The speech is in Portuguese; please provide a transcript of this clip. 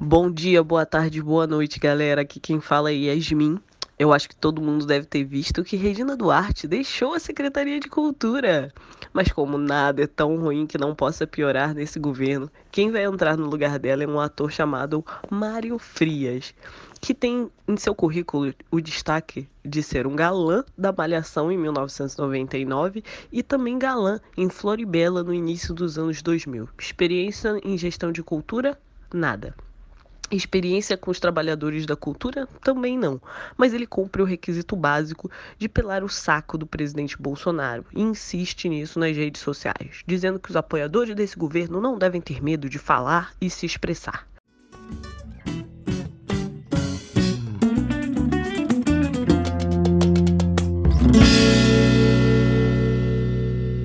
Bom dia, boa tarde, boa noite, galera. Aqui quem fala é Yasmin. Eu acho que todo mundo deve ter visto que Regina Duarte deixou a Secretaria de Cultura. Mas como nada é tão ruim que não possa piorar nesse governo, quem vai entrar no lugar dela é um ator chamado Mário Frias, que tem em seu currículo o destaque de ser um galã da Malhação em 1999 e também galã em Floribela no início dos anos 2000. Experiência em gestão de cultura? Nada. Experiência com os trabalhadores da cultura? Também não. Mas ele cumpre o requisito básico de pelar o saco do presidente Bolsonaro e insiste nisso nas redes sociais, dizendo que os apoiadores desse governo não devem ter medo de falar e se expressar.